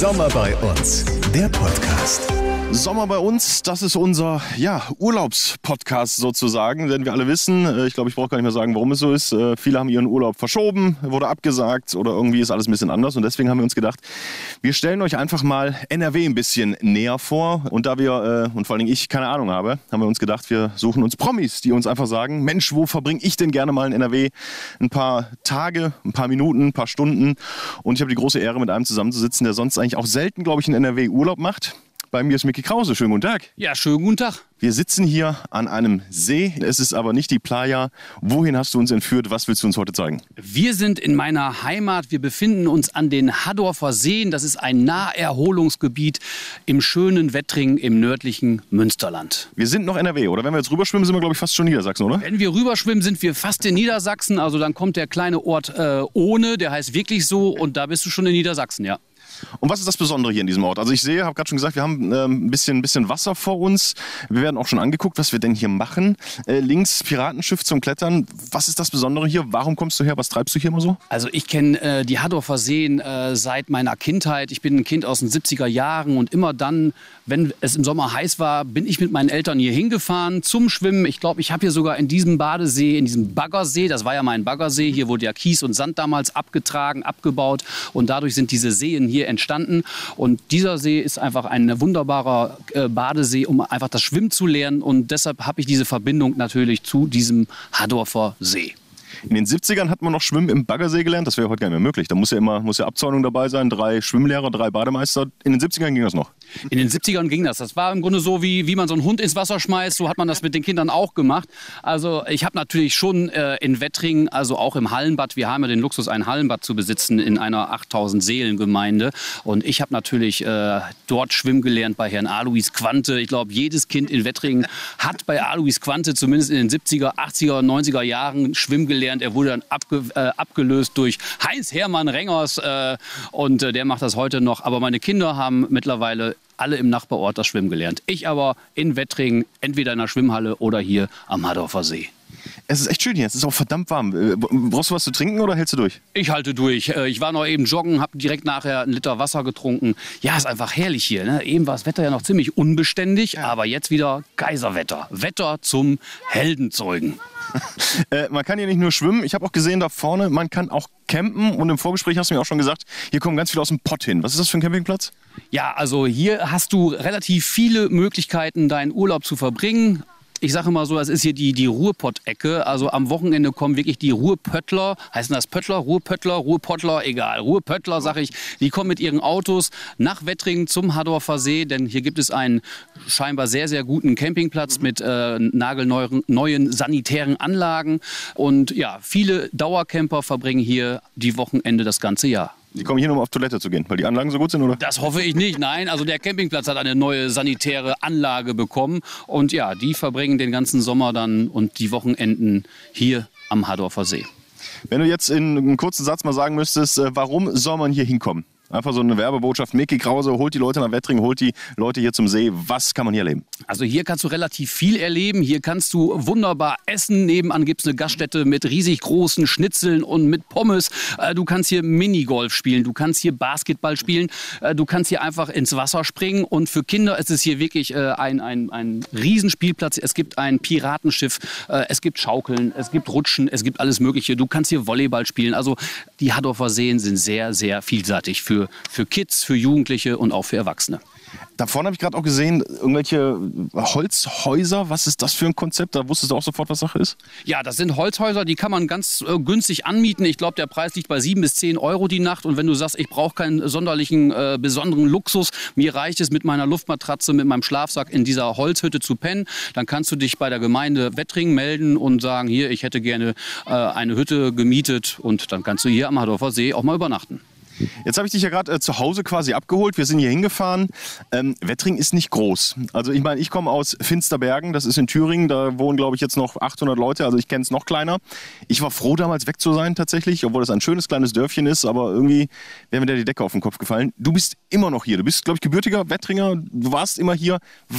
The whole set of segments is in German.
Sommer bei uns, der Podcast. Sommer bei uns, das ist unser ja, Urlaubspodcast sozusagen, denn wir alle wissen, äh, ich glaube, ich brauche gar nicht mehr sagen, warum es so ist. Äh, viele haben ihren Urlaub verschoben, wurde abgesagt oder irgendwie ist alles ein bisschen anders und deswegen haben wir uns gedacht, wir stellen euch einfach mal NRW ein bisschen näher vor und da wir, äh, und vor allen Dingen ich, keine Ahnung habe, haben wir uns gedacht, wir suchen uns Promis, die uns einfach sagen, Mensch, wo verbringe ich denn gerne mal in NRW ein paar Tage, ein paar Minuten, ein paar Stunden und ich habe die große Ehre, mit einem zusammenzusitzen, der sonst eigentlich auch selten, glaube ich, in NRW Urlaub macht. Bei mir ist Micky Krause. Schönen guten Tag. Ja, schönen guten Tag. Wir sitzen hier an einem See. Es ist aber nicht die Playa. Wohin hast du uns entführt? Was willst du uns heute zeigen? Wir sind in meiner Heimat. Wir befinden uns an den Haddorfer Seen. Das ist ein Naherholungsgebiet im schönen Wettring im nördlichen Münsterland. Wir sind noch NRW, oder? Wenn wir jetzt rüberschwimmen, sind wir, glaube ich, fast schon Niedersachsen, oder? Wenn wir rüberschwimmen, sind wir fast in Niedersachsen. Also dann kommt der kleine Ort äh, Ohne, der heißt wirklich so. Und da bist du schon in Niedersachsen, ja. Und was ist das Besondere hier in diesem Ort? Also ich sehe, habe gerade schon gesagt, wir haben äh, ein bisschen, bisschen Wasser vor uns. Wir werden auch schon angeguckt, was wir denn hier machen. Äh, links Piratenschiff zum Klettern. Was ist das Besondere hier? Warum kommst du her? Was treibst du hier immer so? Also ich kenne äh, die Haddorfer Seen äh, seit meiner Kindheit. Ich bin ein Kind aus den 70er Jahren und immer dann, wenn es im Sommer heiß war, bin ich mit meinen Eltern hier hingefahren zum Schwimmen. Ich glaube, ich habe hier sogar in diesem Badesee, in diesem Baggersee, das war ja mein Baggersee, hier wurde ja Kies und Sand damals abgetragen, abgebaut und dadurch sind diese Seen hier entstanden. Und dieser See ist einfach ein wunderbarer äh, Badesee, um einfach das Schwimmen zu lernen. Und deshalb habe ich diese Verbindung natürlich zu diesem Haddorfer See. In den 70ern hat man noch Schwimmen im Baggersee gelernt. Das wäre heute gar nicht mehr möglich. Da muss ja immer muss ja Abzäunung dabei sein. Drei Schwimmlehrer, drei Bademeister. In den 70ern ging das noch. In den 70ern ging das. Das war im Grunde so, wie, wie man so einen Hund ins Wasser schmeißt. So hat man das mit den Kindern auch gemacht. Also ich habe natürlich schon äh, in Wettringen, also auch im Hallenbad, wir haben ja den Luxus, ein Hallenbad zu besitzen in einer 8000 Seelengemeinde. Und ich habe natürlich äh, dort schwimmen gelernt bei Herrn Alois Quante. Ich glaube, jedes Kind in Wettringen hat bei Alois Quante zumindest in den 70er, 80er, 90er Jahren schwimmen gelernt. Er wurde dann abge, äh, abgelöst durch Heinz Hermann Rengers äh, und äh, der macht das heute noch. Aber meine Kinder haben mittlerweile alle im Nachbarort das Schwimmen gelernt. Ich aber in Wettringen, entweder in der Schwimmhalle oder hier am Hadorfer See. Es ist echt schön hier. Es ist auch verdammt warm. Äh, brauchst du was zu trinken oder hältst du durch? Ich halte durch. Äh, ich war noch eben joggen, habe direkt nachher einen Liter Wasser getrunken. Ja, ist einfach herrlich hier. Ne? Eben war das Wetter ja noch ziemlich unbeständig, ja. aber jetzt wieder Geiserwetter. Wetter zum Heldenzeugen. äh, man kann hier nicht nur schwimmen. Ich habe auch gesehen da vorne, man kann auch campen. Und im Vorgespräch hast du mir auch schon gesagt, hier kommen ganz viele aus dem Pott hin. Was ist das für ein Campingplatz? Ja, also hier hast du relativ viele Möglichkeiten, deinen Urlaub zu verbringen ich sage immer so, das ist hier die, die Ruhrpott-Ecke. Also am Wochenende kommen wirklich die Ruhrpöttler, heißen das Pöttler, Ruhrpöttler, Ruhrpottler, egal. Ruhrpöttler, sage ich, die kommen mit ihren Autos nach Wettringen zum Haddorfer See, denn hier gibt es einen scheinbar sehr, sehr guten Campingplatz mit äh, nagelneuen neuen sanitären Anlagen. Und ja, viele Dauercamper verbringen hier die Wochenende das ganze Jahr. Die kommen hier nur um auf Toilette zu gehen, weil die Anlagen so gut sind, oder? Das hoffe ich nicht. Nein, also der Campingplatz hat eine neue sanitäre Anlage bekommen. Und ja, die verbringen den ganzen Sommer dann und die Wochenenden hier am Hadorfer See. Wenn du jetzt in einem kurzen Satz mal sagen müsstest, äh, warum soll man hier hinkommen? Einfach so eine Werbebotschaft. Mickey Krause holt die Leute nach Wettringen, holt die Leute hier zum See. Was kann man hier erleben? Also hier kannst du relativ viel erleben. Hier kannst du wunderbar essen. Nebenan gibt es eine Gaststätte mit riesig großen Schnitzeln und mit Pommes. Äh, du kannst hier Minigolf spielen. Du kannst hier Basketball spielen. Äh, du kannst hier einfach ins Wasser springen. Und für Kinder ist es hier wirklich äh, ein, ein, ein Riesenspielplatz. Es gibt ein Piratenschiff. Es gibt Schaukeln. Es gibt Rutschen. Es gibt alles Mögliche. Du kannst hier Volleyball spielen. Also die Haddorfer Seen sind sehr, sehr vielseitig für für, für Kids, für Jugendliche und auch für Erwachsene. Da vorne habe ich gerade auch gesehen, irgendwelche Holzhäuser. Was ist das für ein Konzept? Da wusstest du auch sofort, was Sache ist? Ja, das sind Holzhäuser, die kann man ganz äh, günstig anmieten. Ich glaube, der Preis liegt bei 7 bis 10 Euro die Nacht. Und wenn du sagst, ich brauche keinen sonderlichen, äh, besonderen Luxus, mir reicht es mit meiner Luftmatratze, mit meinem Schlafsack in dieser Holzhütte zu pennen, dann kannst du dich bei der Gemeinde Wettring melden und sagen, hier, ich hätte gerne äh, eine Hütte gemietet und dann kannst du hier am Hadorfer See auch mal übernachten. Jetzt habe ich dich ja gerade äh, zu Hause quasi abgeholt. Wir sind hier hingefahren. Ähm, Wettring ist nicht groß. Also ich meine, ich komme aus Finsterbergen, das ist in Thüringen. Da wohnen, glaube ich, jetzt noch 800 Leute. Also ich kenne es noch kleiner. Ich war froh, damals weg zu sein tatsächlich, obwohl es ein schönes kleines Dörfchen ist. Aber irgendwie wäre mir da die Decke auf den Kopf gefallen. Du bist immer noch hier. Du bist, glaube ich, gebürtiger Wettringer. Du warst immer hier. W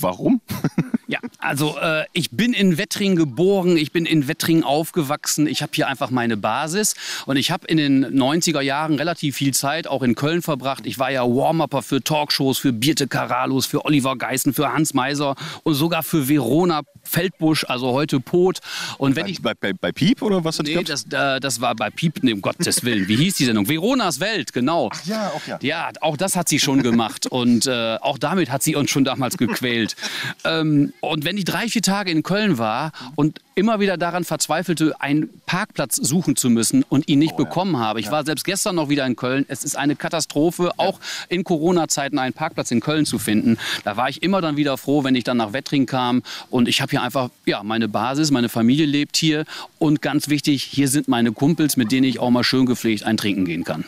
warum? Ja, also äh, ich bin in Wettring geboren, ich bin in Wettring aufgewachsen, ich habe hier einfach meine Basis und ich habe in den 90er Jahren relativ viel Zeit auch in Köln verbracht. Ich war ja Warm-Upper für Talkshows, für Birte Karalos, für Oliver Geißen, für Hans Meiser und sogar für Verona Feldbusch, also heute Pot. Und wenn Bei, ich bei, bei, bei Piep oder was hat Nee, das, äh, das war bei Piep, nee, um Gottes Willen. Wie hieß die Sendung? Veronas Welt, genau. ja, auch ja. Ja, auch das hat sie schon gemacht und äh, auch damit hat sie uns schon damals gequält. ähm, und wenn ich drei, vier Tage in Köln war und immer wieder daran verzweifelte, einen Parkplatz suchen zu müssen und ihn nicht bekommen habe. Ich war selbst gestern noch wieder in Köln. Es ist eine Katastrophe, auch in Corona-Zeiten einen Parkplatz in Köln zu finden. Da war ich immer dann wieder froh, wenn ich dann nach Wettring kam und ich habe hier einfach ja, meine Basis, meine Familie lebt hier und ganz wichtig, hier sind meine Kumpels, mit denen ich auch mal schön gepflegt ein Trinken gehen kann.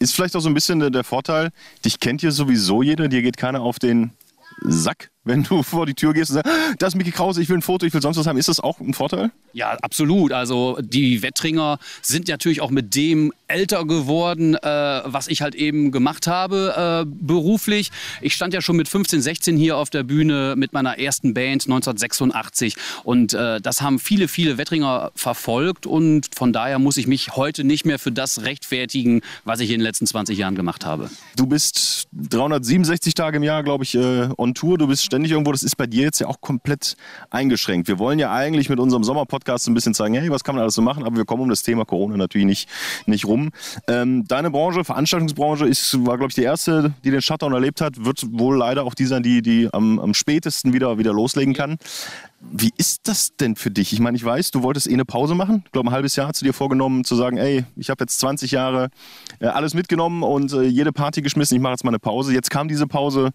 Ist vielleicht auch so ein bisschen der, der Vorteil, dich kennt hier sowieso jeder, dir geht keiner auf den Sack, wenn du vor die Tür gehst und sagst, "Ah, das ist Micky Krause, ich will ein Foto, ich will sonst was haben. Ist das auch ein Vorteil? Ja, absolut. Also die Wettringer sind natürlich auch mit dem älter geworden, äh, was ich halt eben gemacht habe äh, beruflich. Ich stand ja schon mit 15, 16 hier auf der Bühne mit meiner ersten Band 1986 und äh, das haben viele, viele Wettringer verfolgt und von daher muss ich mich heute nicht mehr für das rechtfertigen, was ich in den letzten 20 Jahren gemacht habe. Du bist 367 Tage im Jahr, glaube ich, äh, on Tour. Du bist ständig irgendwo. Das ist bei dir jetzt ja auch komplett eingeschränkt. Wir wollen ja eigentlich mit unserem Sommerpodcast so ein bisschen zeigen, hey, was kann man alles so machen? Aber wir kommen um das Thema Corona natürlich nicht, nicht rum. Ähm, deine Branche, Veranstaltungsbranche, ist, war, glaube ich, die erste, die den Shutdown erlebt hat. Wird wohl leider auch die sein, die, die am, am spätesten wieder, wieder loslegen kann. Wie ist das denn für dich? Ich meine, ich weiß, du wolltest eh eine Pause machen. Ich glaube, ein halbes Jahr hast du dir vorgenommen, zu sagen, ey, ich habe jetzt 20 Jahre äh, alles mitgenommen und äh, jede Party geschmissen. Ich mache jetzt mal eine Pause. Jetzt kam diese Pause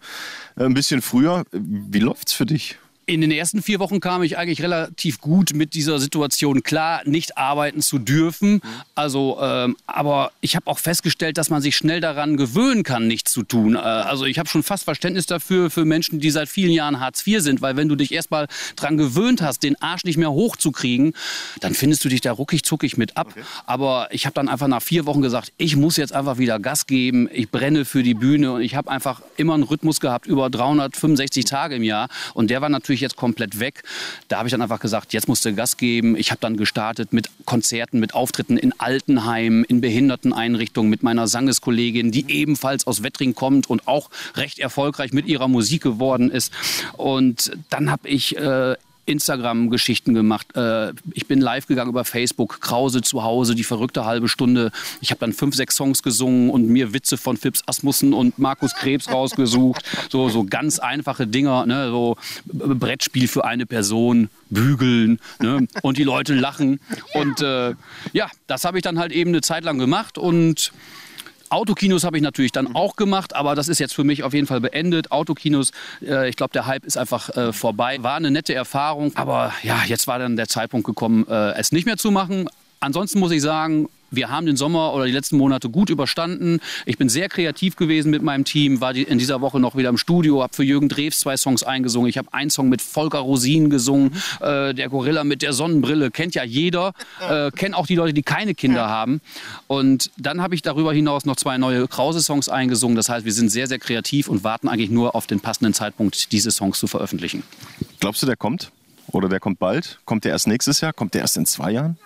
äh, ein bisschen früher. Wie läuft's für dich? In den ersten vier Wochen kam ich eigentlich relativ gut mit dieser Situation klar, nicht arbeiten zu dürfen. Also, ähm, aber ich habe auch festgestellt, dass man sich schnell daran gewöhnen kann, nichts zu tun. Äh, also ich habe schon fast Verständnis dafür für Menschen, die seit vielen Jahren Hartz IV sind, weil wenn du dich erstmal daran gewöhnt hast, den Arsch nicht mehr hochzukriegen, dann findest du dich da ruckig zuckig mit ab. Aber ich habe dann einfach nach vier Wochen gesagt, ich muss jetzt einfach wieder Gas geben. Ich brenne für die Bühne und ich habe einfach immer einen Rhythmus gehabt über 365 Tage im Jahr und der war natürlich jetzt komplett weg. Da habe ich dann einfach gesagt, jetzt musst du Gas geben. Ich habe dann gestartet mit Konzerten, mit Auftritten in Altenheimen, in Behinderteneinrichtungen mit meiner Sangeskollegin, die ebenfalls aus Wettring kommt und auch recht erfolgreich mit ihrer Musik geworden ist. Und dann habe ich äh, Instagram-Geschichten gemacht. Äh, ich bin live gegangen über Facebook, Krause zu Hause, die verrückte halbe Stunde. Ich habe dann fünf, sechs Songs gesungen und mir Witze von Fips Asmussen und Markus Krebs rausgesucht. So, so ganz einfache Dinger, ne? so Brettspiel für eine Person, bügeln ne? und die Leute lachen. Und äh, ja, das habe ich dann halt eben eine Zeit lang gemacht und Autokinos habe ich natürlich dann auch gemacht, aber das ist jetzt für mich auf jeden Fall beendet. Autokinos, äh, ich glaube, der Hype ist einfach äh, vorbei. War eine nette Erfahrung, aber ja, jetzt war dann der Zeitpunkt gekommen, äh, es nicht mehr zu machen. Ansonsten muss ich sagen, wir haben den Sommer oder die letzten Monate gut überstanden. Ich bin sehr kreativ gewesen mit meinem Team, war in dieser Woche noch wieder im Studio, habe für Jürgen Drews zwei Songs eingesungen. Ich habe einen Song mit Volker Rosin gesungen, äh, der Gorilla mit der Sonnenbrille, kennt ja jeder, äh, kennen auch die Leute, die keine Kinder haben. Und dann habe ich darüber hinaus noch zwei neue Krause-Songs eingesungen. Das heißt, wir sind sehr, sehr kreativ und warten eigentlich nur auf den passenden Zeitpunkt, diese Songs zu veröffentlichen. Glaubst du, der kommt? Oder der kommt bald? Kommt der erst nächstes Jahr? Kommt der erst in zwei Jahren?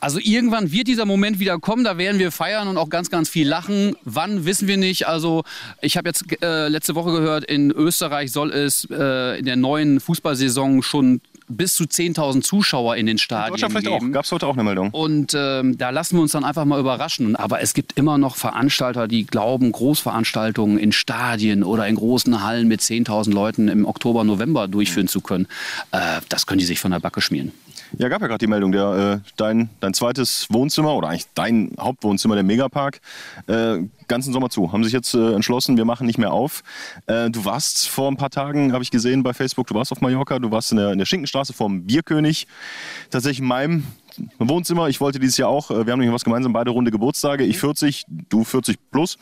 Also irgendwann wird dieser Moment wieder kommen, da werden wir feiern und auch ganz, ganz viel lachen. Wann, wissen wir nicht. Also ich habe jetzt äh, letzte Woche gehört, in Österreich soll es äh, in der neuen Fußballsaison schon bis zu 10.000 Zuschauer in den Stadien Deutschland vielleicht geben. auch. Gab es heute auch eine Meldung? Und ähm, da lassen wir uns dann einfach mal überraschen. Aber es gibt immer noch Veranstalter, die glauben, Großveranstaltungen in Stadien oder in großen Hallen mit 10.000 Leuten im Oktober, November durchführen zu können. Äh, das können die sich von der Backe schmieren. Ja, gab ja gerade die Meldung, der, äh, dein, dein zweites Wohnzimmer oder eigentlich dein Hauptwohnzimmer, der Megapark, äh, ganzen Sommer zu. Haben sich jetzt äh, entschlossen, wir machen nicht mehr auf. Äh, du warst vor ein paar Tagen, habe ich gesehen bei Facebook, du warst auf Mallorca, du warst in der, in der Schinkenstraße vorm Bierkönig. Tatsächlich in meinem Wohnzimmer. Ich wollte dieses Jahr auch, äh, wir haben nämlich was gemeinsam, beide runde Geburtstage. Ich 40, du 40 plus.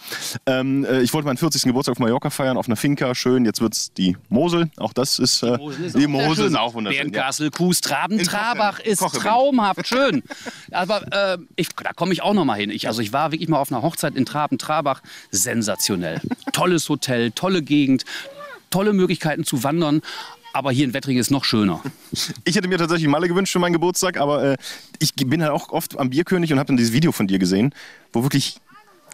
Ähm, äh, ich wollte meinen 40. Geburtstag auf Mallorca feiern, auf einer Finca, schön. Jetzt wird es die Mosel. Auch das ist, äh, die Mosel ist auch wunderschön. Ja. Bernkastel, Kues, Traben, Trabach ist Kochel. traumhaft schön. Aber äh, ich, da komme ich auch noch mal hin. Ich, also ich war wirklich mal auf einer Hochzeit in Traben, Trabach. Sensationell. Tolles Hotel, tolle Gegend, tolle Möglichkeiten zu wandern. Aber hier in Wettringen ist noch schöner. Ich hätte mir tatsächlich Malle gewünscht für meinen Geburtstag, aber äh, ich bin halt auch oft am Bierkönig und habe dann dieses Video von dir gesehen, wo wirklich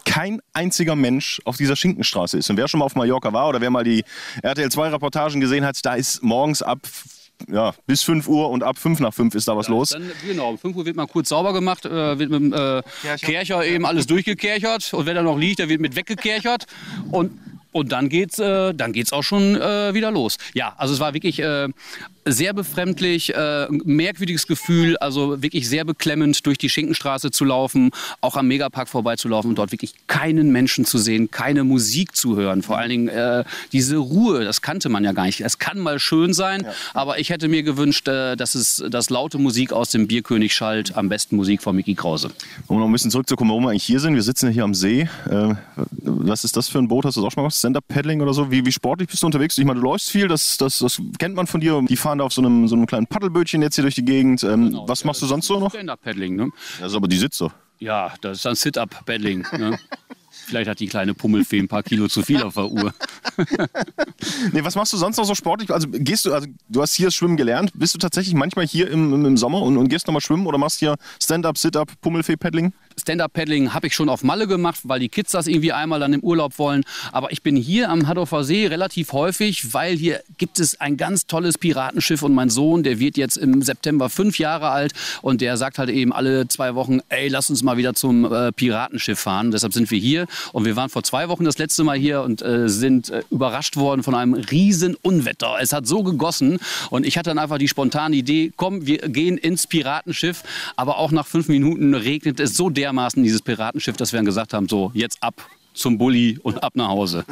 kein einziger Mensch auf dieser Schinkenstraße ist. Und wer schon mal auf Mallorca war oder wer mal die RTL 2 Reportagen gesehen hat, da ist morgens ab ja, bis 5 Uhr und ab 5 nach 5 ist da was los. Dann, genau, um 5 Uhr wird mal kurz sauber gemacht, äh, wird mit dem äh, Kercher. Eben alles durchgekerchert und wenn er noch liegt, der wird mit weggekerchert und und dann geht's, äh, dann geht's auch schon äh, wieder los. Ja, also es war wirklich äh, sehr befremdlich, äh, merkwürdiges Gefühl, also wirklich sehr beklemmend, durch die Schinkenstraße zu laufen, auch am Megapark vorbeizulaufen und dort wirklich keinen Menschen zu sehen, keine Musik zu hören. Vor allen Dingen äh, diese Ruhe, das kannte man ja gar nicht. Es kann mal schön sein, aber ich hätte mir gewünscht, äh, dass es dass laute Musik aus dem Bierkönig schallt, am besten Musik von Mickey Krause. Um noch ein bisschen zurückzukommen, warum wir eigentlich hier sind. Wir sitzen ja hier am See. Äh, was ist das für ein Boot? Hast du das auch schon mal gemacht? Stand-Up-Paddling oder so? Wie, wie sportlich bist du unterwegs? Ich meine, du läufst viel, das, das, das kennt man von dir. Die fahren da auf so einem, so einem kleinen Paddelbötchen jetzt hier durch die Gegend. Ähm, was machst du sonst so noch? Stand-Up-Paddling, ne? Das ist aber die Sitze. Ja, das ist dann Sit-Up-Paddling. Ne? Vielleicht hat die kleine Pummelfee ein paar Kilo zu viel auf der Uhr. Nee, was machst du sonst noch so sportlich? Also gehst du, also du hast hier das Schwimmen gelernt. Bist du tatsächlich manchmal hier im, im, im Sommer und, und gehst nochmal schwimmen oder machst hier Stand-up, Sit-up, Pummelfee-Paddling? Stand-Up-Paddling habe ich schon auf Malle gemacht, weil die Kids das irgendwie einmal dann im Urlaub wollen. Aber ich bin hier am Hadorfer See relativ häufig, weil hier gibt es ein ganz tolles Piratenschiff und mein Sohn, der wird jetzt im September fünf Jahre alt und der sagt halt eben alle zwei Wochen, ey, lass uns mal wieder zum äh, Piratenschiff fahren. Deshalb sind wir hier und wir waren vor zwei Wochen das letzte Mal hier und äh, sind äh, überrascht worden von einem riesen Unwetter. Es hat so gegossen und ich hatte dann einfach die spontane Idee, komm, wir gehen ins Piratenschiff. Aber auch nach fünf Minuten regnet es so dermaßen dieses Piratenschiff, dass wir dann gesagt haben, so jetzt ab zum Bulli und ab nach Hause.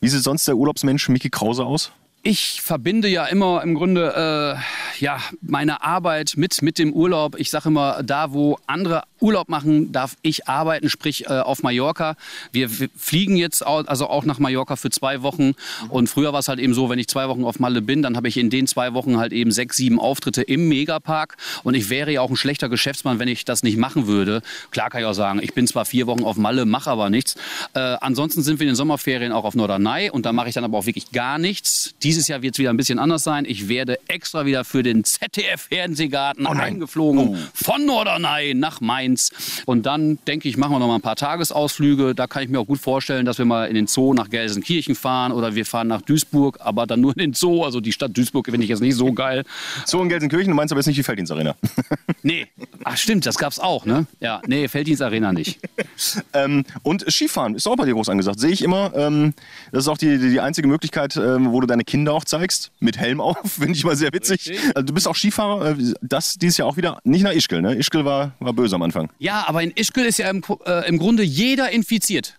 Wie sieht sonst der Urlaubsmensch Mickey Krause aus? Ich verbinde ja immer im Grunde äh, ja, meine Arbeit mit, mit dem Urlaub. Ich sage immer, da wo andere Urlaub machen, darf ich arbeiten, sprich äh, auf Mallorca. Wir fliegen jetzt au- also auch nach Mallorca für zwei Wochen. Und früher war es halt eben so, wenn ich zwei Wochen auf Malle bin, dann habe ich in den zwei Wochen halt eben sechs, sieben Auftritte im Megapark. Und ich wäre ja auch ein schlechter Geschäftsmann, wenn ich das nicht machen würde. Klar kann ich auch sagen, ich bin zwar vier Wochen auf Malle, mache aber nichts. Äh, ansonsten sind wir in den Sommerferien auch auf Norderney und da mache ich dann aber auch wirklich gar nichts. Dieses Jahr wird es wieder ein bisschen anders sein. Ich werde extra wieder für den ZDF-Fernsehgarten eingeflogen von Norderney nach Mainz. Und dann denke ich, machen wir noch mal ein paar Tagesausflüge. Da kann ich mir auch gut vorstellen, dass wir mal in den Zoo nach Gelsenkirchen fahren oder wir fahren nach Duisburg, aber dann nur in den Zoo. Also die Stadt Duisburg finde ich jetzt nicht so geil. So in Gelsenkirchen, du meinst aber jetzt nicht die Felddienstarena. Nee, ach stimmt, das gab's auch, ne? Ja, nee, Felddienstarena nicht. ähm, und Skifahren ist auch bei dir groß angesagt. Sehe ich immer. Ähm, das ist auch die, die, die einzige Möglichkeit, ähm, wo du deine Kinder auch zeigst. Mit Helm auf, finde ich mal sehr witzig. Richtig. Also, du bist auch Skifahrer. Äh, das dieses Jahr auch wieder. Nicht nach Ischgl, ne? Ischgl war, war böse am Anfang. Ja, aber in Ischgl ist ja im, äh, im Grunde jeder infiziert.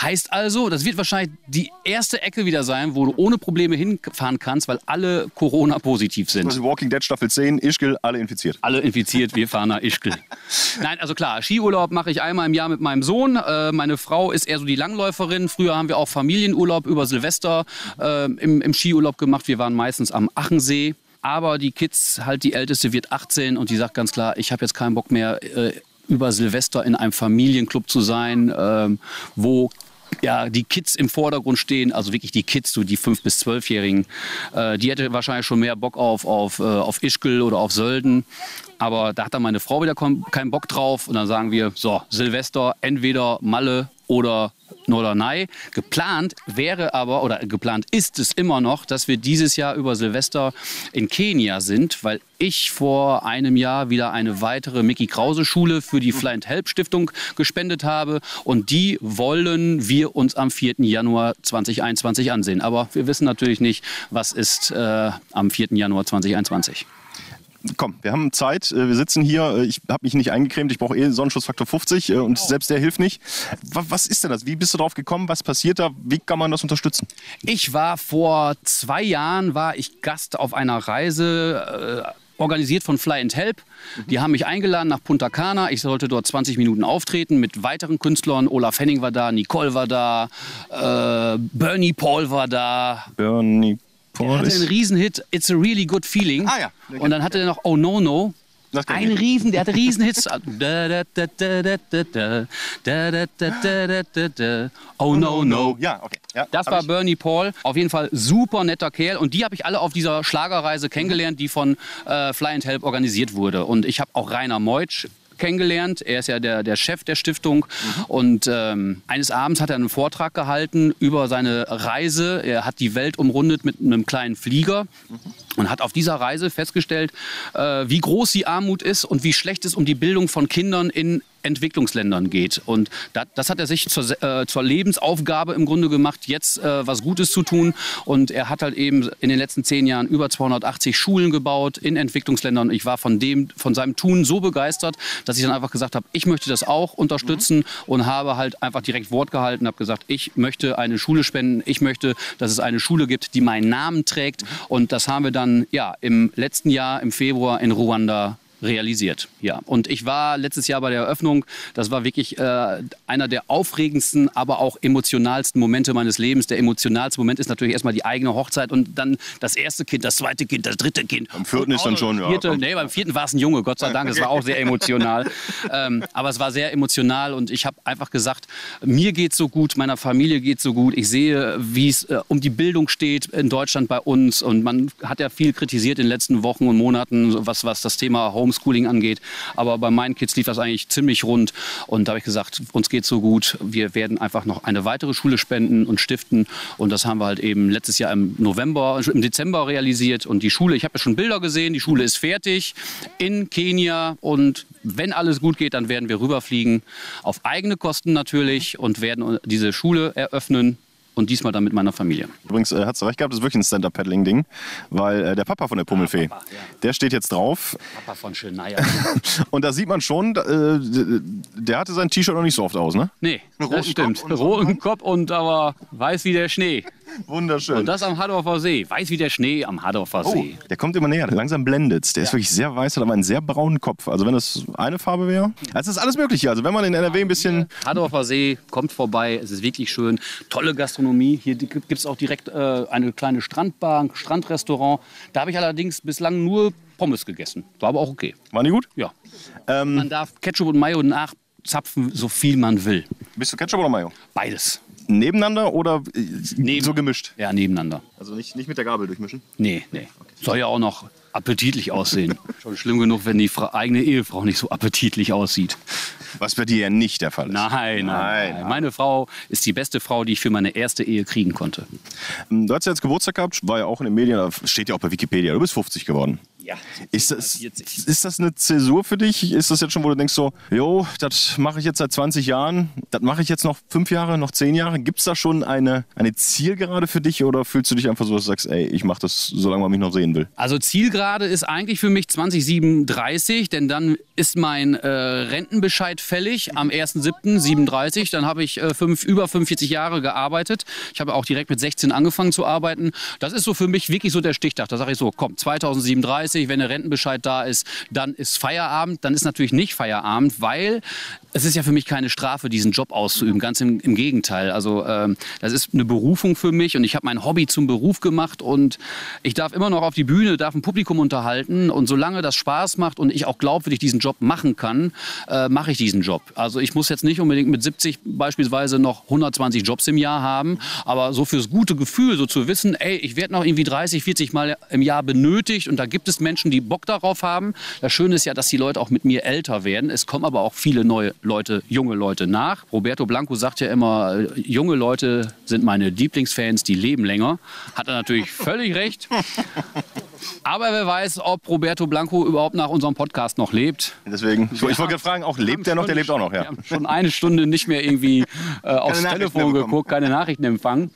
Heißt also, das wird wahrscheinlich die erste Ecke wieder sein, wo du ohne Probleme hinfahren kannst, weil alle Corona-positiv sind. Also Walking Dead Staffel 10, Ischgl, alle infiziert. Alle infiziert, wir fahren nach Ischgl. Nein, also klar, Skiurlaub mache ich einmal im Jahr mit meinem Sohn. Äh, meine Frau ist eher so die Langläuferin. Früher haben wir auch Familienurlaub über Silvester äh, im, im Skiurlaub gemacht. Wir waren meistens am Achensee. Aber die Kids, halt die Älteste wird 18 und die sagt ganz klar, ich habe jetzt keinen Bock mehr, äh, über Silvester in einem Familienclub zu sein, ähm, wo ja, die Kids im Vordergrund stehen, also wirklich die Kids, so die 5- bis 12-Jährigen, äh, die hätte wahrscheinlich schon mehr Bock auf, auf, äh, auf Ischgl oder auf Sölden. Aber da hat dann meine Frau wieder keinen Bock drauf. Und dann sagen wir, so, Silvester, entweder Malle oder Norderney. Geplant wäre aber, oder geplant ist es immer noch, dass wir dieses Jahr über Silvester in Kenia sind, weil ich vor einem Jahr wieder eine weitere Mickey Krause Schule für die Fly and Help Stiftung gespendet habe. Und die wollen wir uns am 4. Januar 2021 ansehen. Aber wir wissen natürlich nicht, was ist äh, am 4. Januar 2021. Komm, wir haben Zeit. äh, Wir sitzen hier. äh, Ich habe mich nicht eingecremt. Ich brauche eh Sonnenschutzfaktor 50 äh, und selbst der hilft nicht. Wa- Was ist denn das? Wie bist du drauf gekommen? Was passiert da? Wie kann man das unterstützen? Ich war vor zwei Jahren war ich Gast auf einer Reise. Äh, Organisiert von Fly and Help. Die haben mich eingeladen nach Punta Cana. Ich sollte dort 20 Minuten auftreten mit weiteren Künstlern. Olaf Henning war da, Nicole war da, äh, Bernie Paul war da. Bernie Er er hatte einen Riesenhit, It's a Really Good Feeling. Ah, ja. Und dann hatte er noch Oh No No. Ein Riesen, der hatte Riesenhits. oh no, no. Ja, okay. Ja, das war ich. Bernie Paul. Auf jeden Fall super netter Kerl. Und die habe ich alle auf dieser Schlagerreise kennengelernt, die von äh, Fly and Help organisiert wurde. Und ich habe auch Rainer Meutsch kennengelernt. Er ist ja der, der Chef der Stiftung. Und ähm, eines Abends hat er einen Vortrag gehalten über seine Reise. Er hat die Welt umrundet mit einem kleinen Flieger und hat auf dieser Reise festgestellt, äh, wie groß die Armut ist und wie schlecht es um die Bildung von Kindern in Entwicklungsländern geht. Und da, das hat er sich zur, äh, zur Lebensaufgabe im Grunde gemacht, jetzt äh, was Gutes zu tun. Und er hat halt eben in den letzten zehn Jahren über 280 Schulen gebaut in Entwicklungsländern. Ich war von dem, von seinem Tun so begeistert, dass ich dann einfach gesagt habe, ich möchte das auch unterstützen und habe halt einfach direkt Wort gehalten, habe gesagt, ich möchte eine Schule spenden, ich möchte, dass es eine Schule gibt, die meinen Namen trägt. Und das haben wir dann ja im letzten Jahr im Februar in Ruanda realisiert. Ja, und ich war letztes Jahr bei der Eröffnung. Das war wirklich äh, einer der aufregendsten, aber auch emotionalsten Momente meines Lebens. Der emotionalste Moment ist natürlich erstmal die eigene Hochzeit und dann das erste Kind, das zweite Kind, das dritte Kind. Beim vierten ist dann schon, ja, Vierte, komm. nee, beim vierten war es ein Junge, Gott sei Dank. Es war auch sehr emotional. ähm, aber es war sehr emotional und ich habe einfach gesagt, mir geht so gut, meiner Familie geht so gut. Ich sehe, wie es äh, um die Bildung steht in Deutschland bei uns und man hat ja viel kritisiert in den letzten Wochen und Monaten, was, was das Thema Homeschooling angeht. Aber bei meinen Kids lief das eigentlich ziemlich rund. Und da habe ich gesagt, uns geht so gut. Wir werden einfach noch eine weitere Schule spenden und stiften. Und das haben wir halt eben letztes Jahr im November, im Dezember realisiert. Und die Schule, ich habe ja schon Bilder gesehen, die Schule ist fertig in Kenia. Und wenn alles gut geht, dann werden wir rüberfliegen, auf eigene Kosten natürlich und werden diese Schule eröffnen und diesmal dann mit meiner Familie. Übrigens, äh, hast du recht gehabt, das ist wirklich ein Stand-Up-Paddling-Ding, weil äh, der Papa von der Pummelfee, Papa, ja. der steht jetzt drauf Papa von Schöneier. und da sieht man schon, äh, der hatte sein T-Shirt noch nicht so oft aus, ne? Nee, das stimmt. Und so. Roten Kopf und aber weiß wie der Schnee. Wunderschön. Und das am Hadorfer See. Weiß wie der Schnee am Hadorfer Oh, See. der kommt immer näher, langsam blendet. Der ist wirklich sehr weiß, hat aber einen sehr braunen Kopf. Also wenn das eine Farbe wäre. Also es ist alles mögliche. Also wenn man in NRW ein bisschen... Hadorfer See, kommt vorbei, es ist wirklich schön. Tolle Gastronomie. Hier gibt es auch direkt äh, eine kleine Strandbar, ein Strandrestaurant. Da habe ich allerdings bislang nur Pommes gegessen. War aber auch okay. Waren die gut? Ja. Ähm, Man darf Ketchup und Mayo nachzapfen, so viel man will. bist du Ketchup oder Mayo? Beides. Nebeneinander oder äh, Neben- so gemischt? Ja, nebeneinander. Also nicht, nicht mit der Gabel durchmischen? Nee, nee. Soll ja auch noch appetitlich aussehen. Schon schlimm genug, wenn die Fra eigene Ehefrau nicht so appetitlich aussieht. Was bei dir ja nicht der Fall ist. Nein, nein, Nein. nein. Meine Frau ist die beste Frau, die ich für meine erste Ehe kriegen konnte. Ähm, Du hast ja jetzt Geburtstag gehabt, war ja auch in den Medien, da steht ja auch bei Wikipedia, du bist 50 geworden. Ja. Ist das, 40. ist das eine Zäsur für dich? Ist das jetzt schon, wo du denkst so, jo, das mache ich jetzt seit 20 Jahren, das mache ich jetzt noch fünf Jahre, noch zehn Jahre? Gibt es da schon eine, eine Zielgerade für dich oder fühlst du dich einfach so, dass du sagst, ey, ich mache das, solange man mich noch sehen will? Also Zielgerade ist eigentlich für mich 2037, denn dann ist mein äh, Rentenbescheid fällig am 1.7.37. Dann habe ich äh, fünf, über 45 Jahre gearbeitet. Ich habe auch direkt mit 16 angefangen zu arbeiten. Das ist so für mich wirklich so der Stichtag. Da sage ich so, komm, 2037, wenn der Rentenbescheid da ist, dann ist Feierabend. Dann ist natürlich nicht Feierabend, weil es ist ja für mich keine Strafe, diesen Job auszuüben. Ganz im, im Gegenteil. Also ähm, das ist eine Berufung für mich und ich habe mein Hobby zum Beruf gemacht und ich darf immer noch auf die Bühne, darf ein Publikum unterhalten und solange das Spaß macht und ich auch glaubwürdig diesen Job machen kann, äh, mache ich diesen Job. Also ich muss jetzt nicht unbedingt mit 70 beispielsweise noch 120 Jobs im Jahr haben, aber so fürs gute Gefühl, so zu wissen, ey, ich werde noch irgendwie 30, 40 Mal im Jahr benötigt und da gibt es Menschen, die Bock darauf haben. Das Schöne ist ja, dass die Leute auch mit mir älter werden. Es kommen aber auch viele neue Leute, junge Leute nach. Roberto Blanco sagt ja immer, äh, junge Leute sind meine Lieblingsfans, die leben länger. Hat er natürlich völlig recht. Aber wer weiß, ob Roberto Blanco überhaupt nach unserem Podcast noch lebt. Deswegen, ich, ich wollte gerade fragen, auch lebt der noch? Der lebt auch noch, Wir ja. haben schon eine Stunde nicht mehr irgendwie äh, aufs Telefon geguckt, keine Nachrichten empfangen.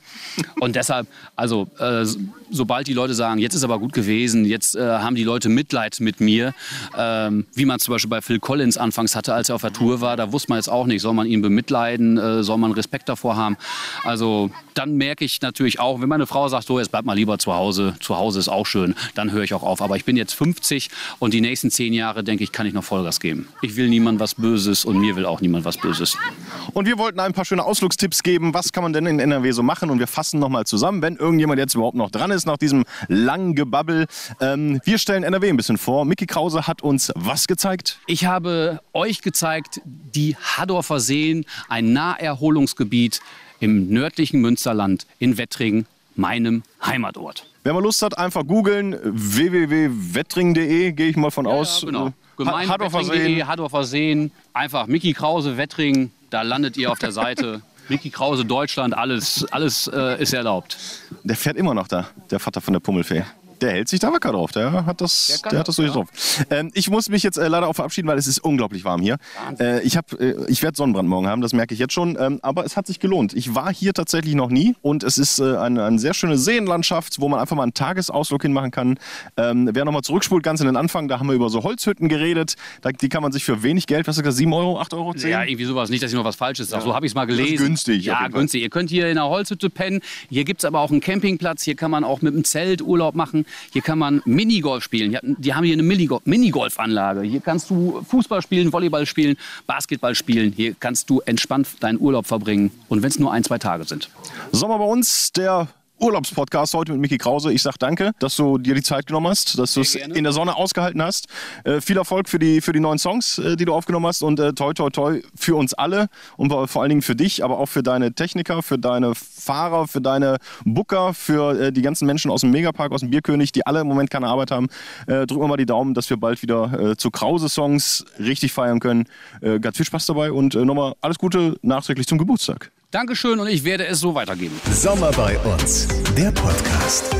Und deshalb, also äh, so- sobald die Leute sagen, jetzt ist aber gut gewesen, jetzt äh, haben die Leute Mitleid mit mir, ähm, wie man zum Beispiel bei Phil Collins anfangs hatte, als er auf der Tour war, da wusste man jetzt auch nicht, soll man ihn bemitleiden, äh, soll man Respekt davor haben. Also dann merke ich natürlich auch, wenn meine Frau sagt, so jetzt bleib mal lieber zu Hause, zu Hause ist auch schön, dann höre ich auch auf. Aber ich bin jetzt 50 und die nächsten zehn Jahre, denke ich, kann ich noch Vollgas geben. Ich will niemand was Böses und mir will auch niemand was Böses. Und wir wollten ein paar schöne Ausflugstipps geben. Was kann man denn in NRW so machen? Und wir fassen nochmal zusammen, wenn irgendjemand jetzt überhaupt noch dran ist nach diesem langen Gebabbel. Ähm, wir stellen NRW ein bisschen vor. Mickey Krause hat uns was gezeigt? Ich habe euch gezeigt, die Hadorfer Seen, ein Naherholungsgebiet im nördlichen Münsterland in Wettringen, meinem Heimatort. Wer mal Lust hat, einfach googeln www.wettring.de, gehe ich mal von aus. Ja, genau. Äh, Gemeinde Seen. Wettringen.de, Hadorfer Seen. Einfach Mickey Krause, Wettringen, da landet ihr auf der Seite. Mickey Krause, Deutschland, alles, alles äh, ist erlaubt. Der fährt immer noch da, der Vater von der Pummelfee. Der hält sich da wacker drauf. Der hat das, Der der hat das, das durch drauf. Ähm, ich muss mich jetzt äh, leider auch verabschieden, weil es ist unglaublich warm hier. Äh, ich hab, äh, ich werde Sonnenbrand morgen haben, das merke ich jetzt schon. Ähm, aber es hat sich gelohnt. Ich war hier tatsächlich noch nie und es ist äh, eine, eine sehr schöne Seenlandschaft, wo man einfach mal einen Tagesausflug hinmachen kann. Ähm, wer nochmal zurückspult, ganz in den Anfang, da haben wir über so Holzhütten geredet. Da, die kann man sich für wenig Geld, was hast du gesagt, 7 Euro, 8 Euro, 10? Ja, irgendwie sowas. Nicht, dass ich noch was Falsches sage. So habe ich es mal ist gelesen. günstig, auf Ja, jeden Fall. günstig. Ihr könnt hier in einer Holzhütte pennen. Hier gibt es aber auch einen Campingplatz. Hier kann man auch mit dem Zelt Urlaub machen. Hier kann man Minigolf spielen. Die haben hier eine Minigo- Minigolfanlage. Hier kannst du Fußball spielen, Volleyball spielen, Basketball spielen. Hier kannst du entspannt deinen Urlaub verbringen. Und wenn es nur ein, zwei Tage sind. Sommer bei uns, der Urlaubspodcast heute mit Micky Krause. Ich sag danke, dass du dir die Zeit genommen hast, dass du es in der Sonne ausgehalten hast. Äh, viel Erfolg für die, für die neuen Songs, äh, die du aufgenommen hast und äh, toi toi toi für uns alle und vor allen Dingen für dich, aber auch für deine Techniker, für deine Fahrer, für deine Booker, für äh, die ganzen Menschen aus dem Megapark, aus dem Bierkönig, die alle im Moment keine Arbeit haben. Äh, drücken wir mal die Daumen, dass wir bald wieder äh, zu Krause-Songs richtig feiern können. Ganz viel Spaß dabei und nochmal alles Gute nachträglich zum Geburtstag. Dankeschön und ich werde es so weitergeben. Sommer bei uns, der Podcast.